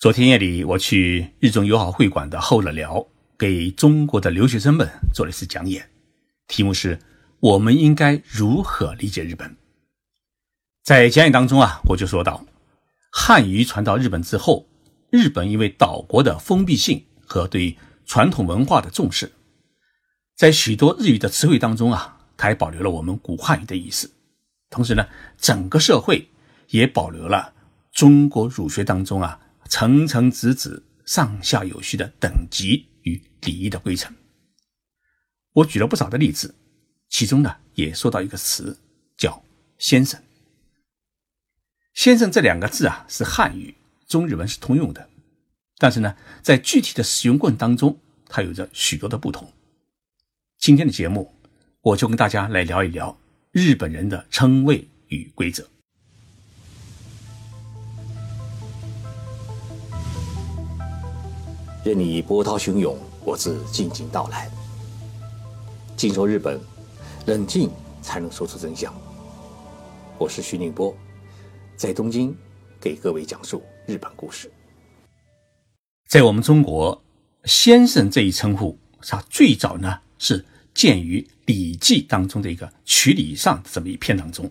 昨天夜里，我去日中友好会馆的后乐寮，给中国的留学生们做了一次讲演，题目是“我们应该如何理解日本”。在讲演当中啊，我就说到，汉语传到日本之后，日本因为岛国的封闭性和对传统文化的重视，在许多日语的词汇当中啊，它还保留了我们古汉语的意思，同时呢，整个社会也保留了中国儒学当中啊。层层子子、上下有序的等级与礼仪的规程。我举了不少的例子，其中呢也说到一个词，叫“先生”。先生这两个字啊是汉语、中日文是通用的，但是呢在具体的使用过程当中，它有着许多的不同。今天的节目，我就跟大家来聊一聊日本人的称谓与规则。任你波涛汹涌，我自静静到来。静说日本，冷静才能说出真相。我是徐宁波，在东京给各位讲述日本故事。在我们中国，“先生”这一称呼，它最早呢是见于《礼记》当中的一个曲礼上这么一篇当中，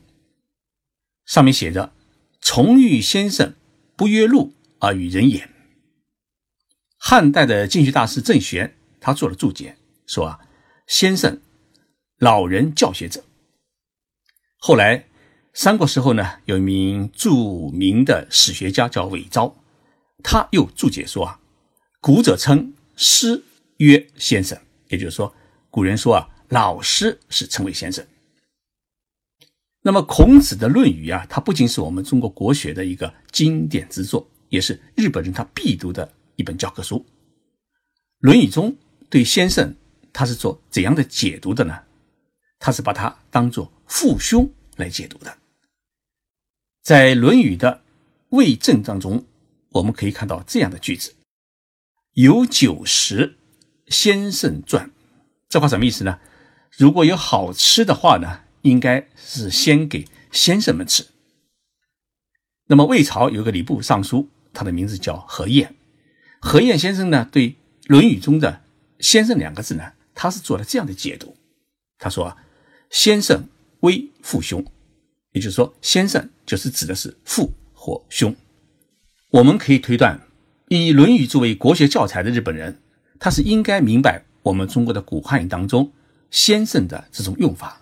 上面写着：“崇遇先生，不约禄而与人言。”汉代的经学大师郑玄，他做了注解，说啊，先生，老人教学者。后来三国时候呢，有一名著名的史学家叫韦昭，他又注解说啊，古者称师曰先生，也就是说，古人说啊，老师是称为先生。那么孔子的《论语》啊，它不仅是我们中国国学的一个经典之作，也是日本人他必读的。一本教科书，《论语》中对先生他是做怎样的解读的呢？他是把它当做父兄来解读的。在《论语》的《魏正》当中，我们可以看到这样的句子：“有酒食，先生传。”这话什么意思呢？如果有好吃的话呢，应该是先给先生们吃。那么魏朝有个礼部尚书，他的名字叫何晏。何晏先生呢，对《论语》中的“先生”两个字呢，他是做了这样的解读。他说：“先生为父兄，也就是说，先生就是指的是父或兄。”我们可以推断，以《论语》作为国学教材的日本人，他是应该明白我们中国的古汉语当中“先生”的这种用法，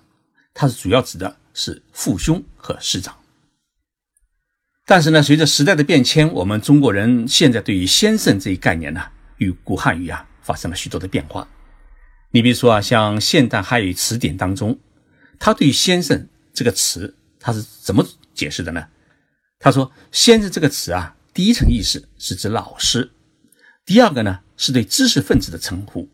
它是主要指的是父兄和师长。但是呢，随着时代的变迁，我们中国人现在对于“先生”这一概念呢，与古汉语啊发生了许多的变化。你比如说啊，像现代汉语词典当中，他对“先生”这个词，他是怎么解释的呢？他说：“先生”这个词啊，第一层意思是指老师；第二个呢，是对知识分子的称呼；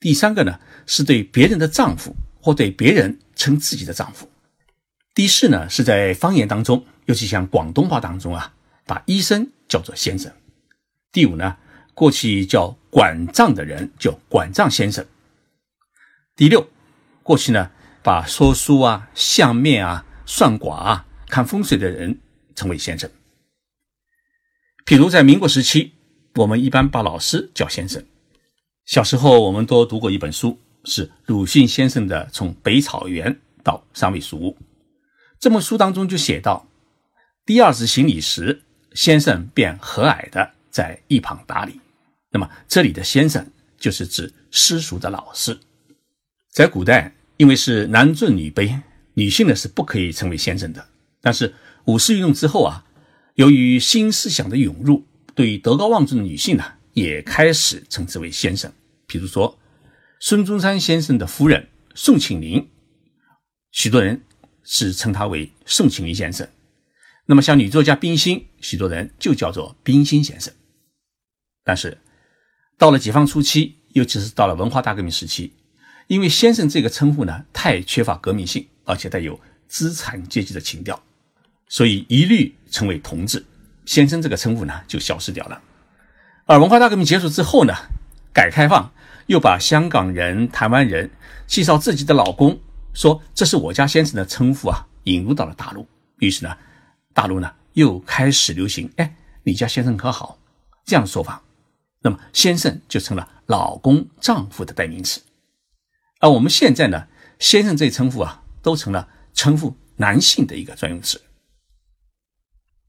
第三个呢，是对别人的丈夫或对别人称自己的丈夫；第四呢，是在方言当中。尤其像广东话当中啊，把医生叫做先生。第五呢，过去叫管账的人叫管账先生。第六，过去呢，把说书啊、相面啊、算卦啊、看风水的人称为先生。譬如在民国时期，我们一般把老师叫先生。小时候我们都读过一本书，是鲁迅先生的《从北草原到三味书屋》。这本书当中就写到。第二次行礼时，先生便和蔼的在一旁打理。那么这里的先生就是指私塾的老师。在古代，因为是男尊女卑，女性呢是不可以称为先生的。但是五四运动之后啊，由于新思想的涌入，对德高望重的女性呢也开始称之为先生。比如说孙中山先生的夫人宋庆龄，许多人是称她为宋庆龄先生。那么，像女作家冰心，许多人就叫做冰心先生。但是，到了解放初期，尤其是到了文化大革命时期，因为“先生”这个称呼呢，太缺乏革命性，而且带有资产阶级的情调，所以一律称为同志。先生这个称呼呢，就消失掉了。而文化大革命结束之后呢，改革开放又把香港人、台湾人介绍自己的老公，说这是我家先生的称呼啊，引入到了大陆。于是呢。大陆呢又开始流行，哎，你家先生可好？这样的说法，那么先生就成了老公、丈夫的代名词。而我们现在呢，先生这称呼啊，都成了称呼男性的一个专用词。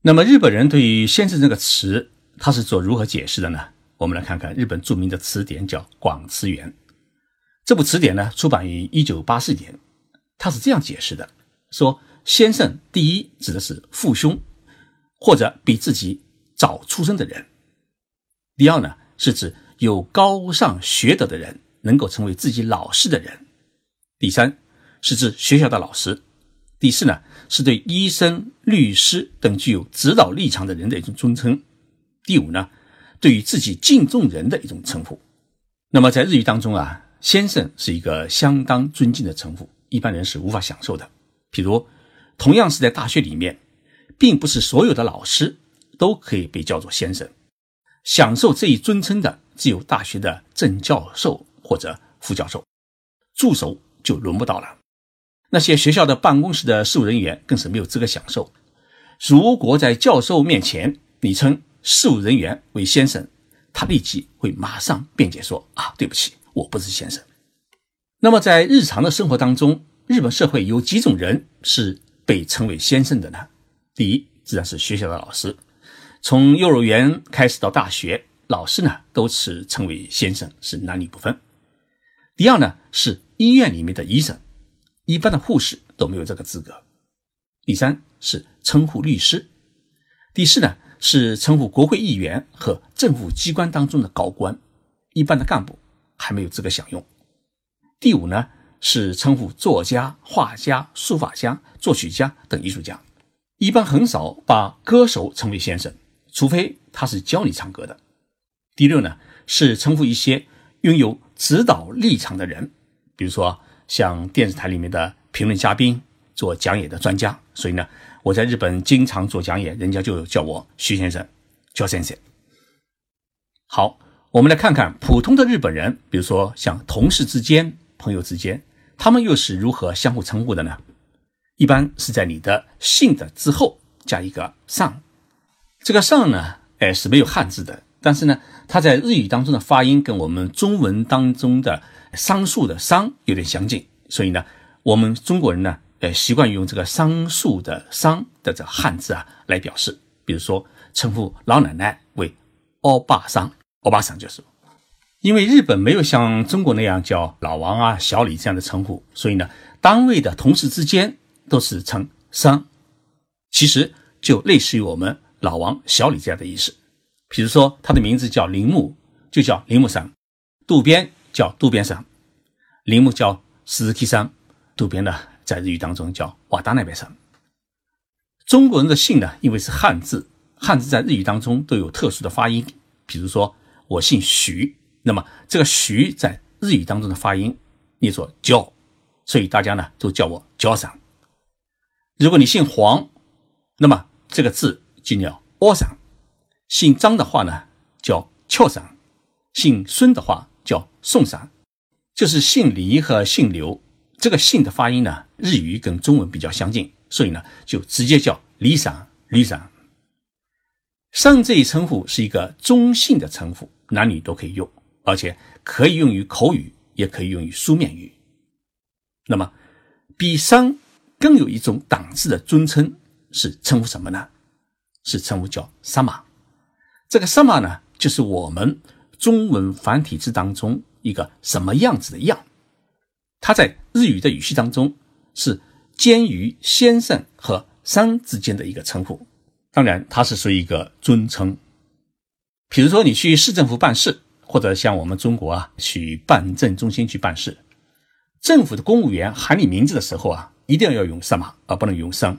那么日本人对于先生这个词，他是做如何解释的呢？我们来看看日本著名的词典，叫《广辞源》。这部词典呢，出版于一九八四年，他是这样解释的：说先生，第一指的是父兄或者比自己早出生的人；第二呢，是指有高尚学德的人，能够成为自己老师的人；第三是指学校的老师；第四呢。是对医生、律师等具有指导立场的人的一种尊称。第五呢，对于自己敬重人的一种称呼。那么在日语当中啊，先生是一个相当尊敬的称呼，一般人是无法享受的。比如，同样是在大学里面，并不是所有的老师都可以被叫做先生，享受这一尊称的只有大学的正教授或者副教授，助手就轮不到了。那些学校的办公室的事务人员更是没有资格享受。如果在教授面前你称事务人员为先生，他立即会马上辩解说：“啊，对不起，我不是先生。”那么在日常的生活当中，日本社会有几种人是被称为先生的呢？第一，自然是学校的老师，从幼儿园开始到大学，老师呢都是称为先生，是男女不分。第二呢，是医院里面的医生。一般的护士都没有这个资格。第三是称呼律师，第四呢是称呼国会议员和政府机关当中的高官，一般的干部还没有资格享用。第五呢是称呼作家、画家、书法家、作曲家等艺术家，一般很少把歌手称为先生，除非他是教你唱歌的。第六呢是称呼一些拥有指导立场的人，比如说。像电视台里面的评论嘉宾、做讲演的专家，所以呢，我在日本经常做讲演，人家就叫我徐先生、焦先生。好，我们来看看普通的日本人，比如说像同事之间、朋友之间，他们又是如何相互称呼的呢？一般是在你的姓的之后加一个上，这个上呢，哎是没有汉字的，但是呢，它在日语当中的发音跟我们中文当中的。桑树的桑有点相近，所以呢，我们中国人呢，呃，习惯用这个桑树的桑的这汉字啊来表示。比如说，称呼老奶奶为欧巴桑，欧巴桑就是。因为日本没有像中国那样叫老王啊、小李这样的称呼，所以呢，单位的同事之间都是称桑，其实就类似于我们老王、小李这样的意思。比如说，他的名字叫铃木，就叫铃木桑，渡边。叫渡边桑，铃木叫石崎桑，渡边呢在日语当中叫瓦达那边桑。中国人的姓呢，因为是汉字，汉字在日语当中都有特殊的发音。比如说我姓徐，那么这个徐在日语当中的发音念作焦，所以大家呢都叫我焦桑。如果你姓黄，那么这个字就叫窝桑。姓张的话呢叫俏桑，姓孙的话。叫宋桑，就是姓李和姓刘，这个姓的发音呢，日语跟中文比较相近，所以呢，就直接叫李桑、李桑。桑这一称呼是一个中性的称呼，男女都可以用，而且可以用于口语，也可以用于书面语。那么，比桑更有一种档次的尊称是称呼什么呢？是称呼叫萨玛。这个萨玛呢，就是我们。中文繁体字当中一个什么样子的样？它在日语的语序当中是介于先生和商之间的一个称呼，当然它是属于一个尊称。比如说你去市政府办事，或者像我们中国啊去办证中心去办事，政府的公务员喊你名字的时候啊，一定要用什么，而不能用生。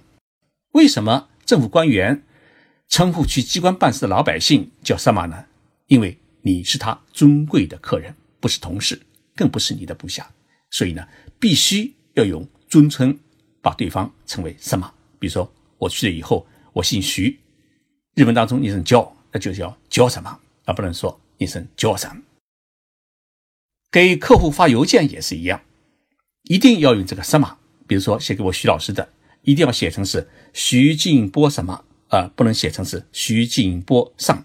为什么政府官员称呼去机关办事的老百姓叫什么呢？因为你是他尊贵的客人，不是同事，更不是你的部下，所以呢，必须要用尊称把对方称为什么？比如说我去了以后，我姓徐，日文当中念成叫，那就叫叫什么，而不能说念成叫上。给客户发邮件也是一样，一定要用这个什么，比如说写给我徐老师的，一定要写成是徐静波什么啊，不能写成是徐静波上。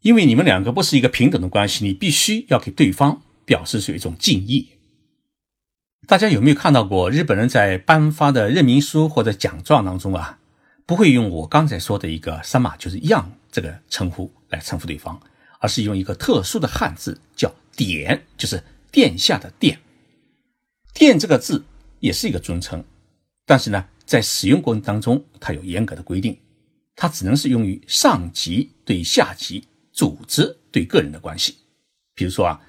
因为你们两个不是一个平等的关系，你必须要给对方表示出一种敬意。大家有没有看到过日本人在颁发的任命书或者奖状当中啊，不会用我刚才说的一个“三马”就是“样”这个称呼来称呼对方，而是用一个特殊的汉字叫“典”，就是殿下的“殿”。殿这个字也是一个尊称，但是呢，在使用过程当中，它有严格的规定，它只能是用于上级对下级、组织对个人的关系。比如说啊，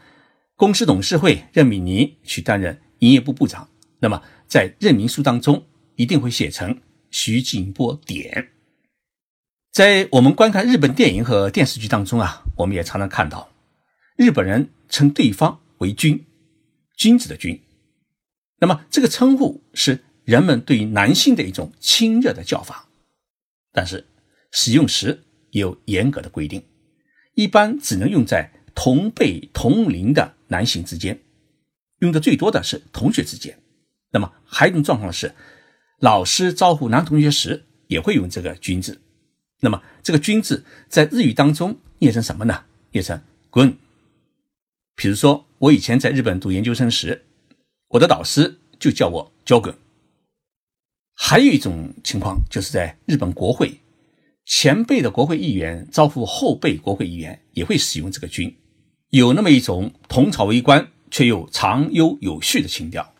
公司董事会任命你去担任。营业部部长，那么在任命书当中一定会写成徐静波典。在我们观看日本电影和电视剧当中啊，我们也常常看到日本人称对方为君，君子的君。那么这个称呼是人们对于男性的一种亲热的叫法，但是使用时有严格的规定，一般只能用在同辈同龄的男性之间。用的最多的是同学之间，那么还有一种状况是，老师招呼男同学时也会用这个“君”字。那么这个“君”字在日语当中念成什么呢？念成“滚”。比如说，我以前在日本读研究生时，我的导师就叫我“交滚”。还有一种情况，就是在日本国会，前辈的国会议员招呼后辈国会议员也会使用这个“君”，有那么一种同朝为官。却又长悠有序的情调。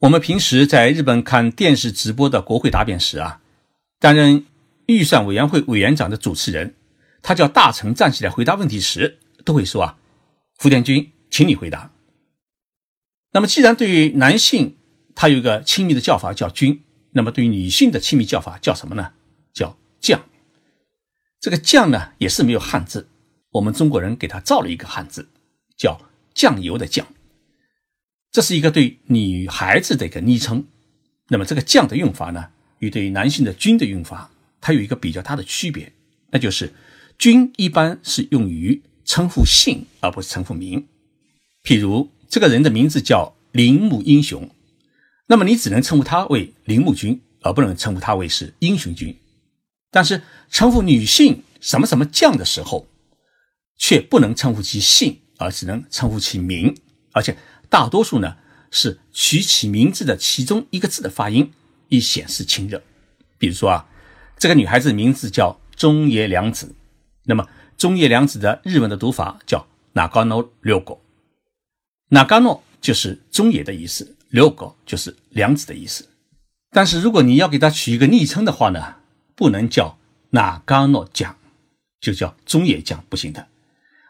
我们平时在日本看电视直播的国会答辩时啊，担任预算委员会委员长的主持人，他叫大臣站起来回答问题时，都会说啊，福田君，请你回答。那么，既然对于男性他有一个亲密的叫法叫君，那么对于女性的亲密叫法叫什么呢？叫将。这个将呢，也是没有汉字，我们中国人给他造了一个汉字，叫酱油的酱。这是一个对女孩子的一个昵称，那么这个“将”的用法呢，与对于男性的“君”的用法，它有一个比较大的区别，那就是“君”一般是用于称呼姓而不是称呼名。譬如这个人的名字叫铃木英雄，那么你只能称呼他为铃木君，而不能称呼他为是英雄君。但是称呼女性什么什么将的时候，却不能称呼其姓，而只能称呼其名，而且。大多数呢是取其名字的其中一个字的发音，以显示亲热。比如说啊，这个女孩子名字叫中野良子，那么中野良子的日文的读法叫 Nagano Ryogo，Nagano 就是中野的意思，Ryogo 就是良子的意思。但是如果你要给她取一个昵称的话呢，不能叫 Nagano 酱，就叫中野酱不行的。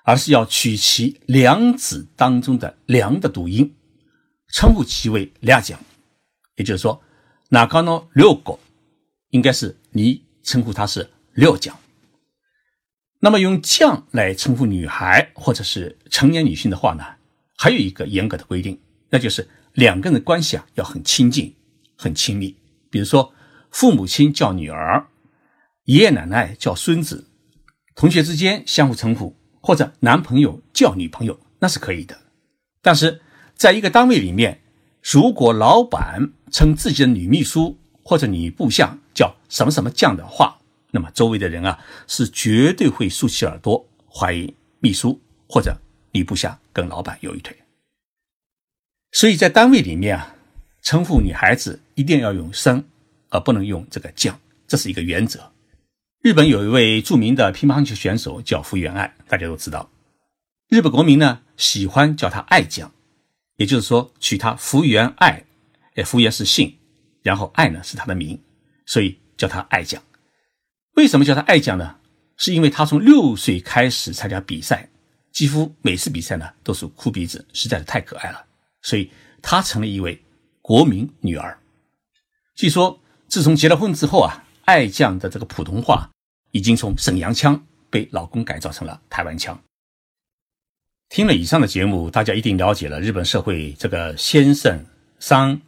而是要取其良子当中的“良”的读音，称呼其为“良将”，也就是说，哪刚呢六个，应该是你称呼他是六将。那么用“将”来称呼女孩或者是成年女性的话呢，还有一个严格的规定，那就是两个人的关系啊要很亲近、很亲密。比如说，父母亲叫女儿，爷爷奶奶叫孙子，同学之间相互称呼。或者男朋友叫女朋友那是可以的，但是在一个单位里面，如果老板称自己的女秘书或者你部下叫什么什么将的话，那么周围的人啊是绝对会竖起耳朵，怀疑秘书或者你部下跟老板有一腿。所以在单位里面啊，称呼女孩子一定要用生，而不能用这个将，这是一个原则。日本有一位著名的乒乓球选手叫福原爱，大家都知道。日本国民呢喜欢叫他爱将，也就是说取他福原爱，哎，福原是姓，然后爱呢是他的名，所以叫他爱将。为什么叫他爱将呢？是因为他从六岁开始参加比赛，几乎每次比赛呢都是哭鼻子，实在是太可爱了，所以他成了一位国民女儿。据说自从结了婚之后啊。爱将的这个普通话已经从沈阳腔被老公改造成了台湾腔。听了以上的节目，大家一定了解了日本社会这个先生、桑、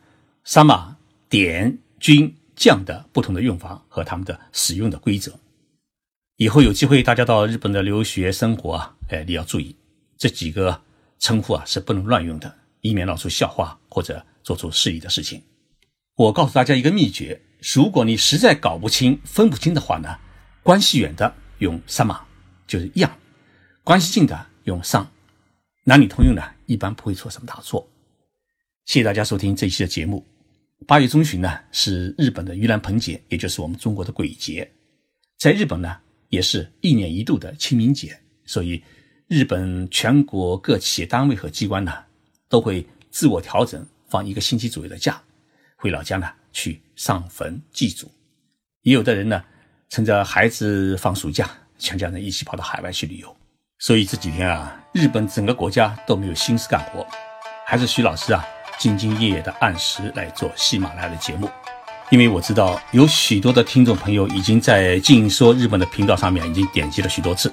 桑马玛、典、君、将的不同的用法和他们的使用的规则。以后有机会大家到日本的留学生活啊，哎，你要注意这几个称呼啊是不能乱用的，以免闹出笑话或者做出失礼的事情。我告诉大家一个秘诀。如果你实在搞不清、分不清的话呢，关系远的用 sama，就是样；关系近的用上，男女通用呢，一般不会出什么大错。谢谢大家收听这一期的节目。八月中旬呢，是日本的盂兰盆节，也就是我们中国的鬼节。在日本呢，也是一年一度的清明节，所以日本全国各企业单位和机关呢，都会自我调整，放一个星期左右的假，回老家呢去上坟祭祖。也有的人呢，趁着孩子放暑假，全家人一起跑到海外去旅游。所以这几天啊，日本整个国家都没有心思干活，还是徐老师啊。兢兢业业的按时来做喜马拉雅的节目，因为我知道有许多的听众朋友已经在静说日本的频道上面已经点击了许多次，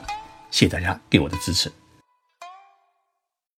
谢谢大家给我的支持。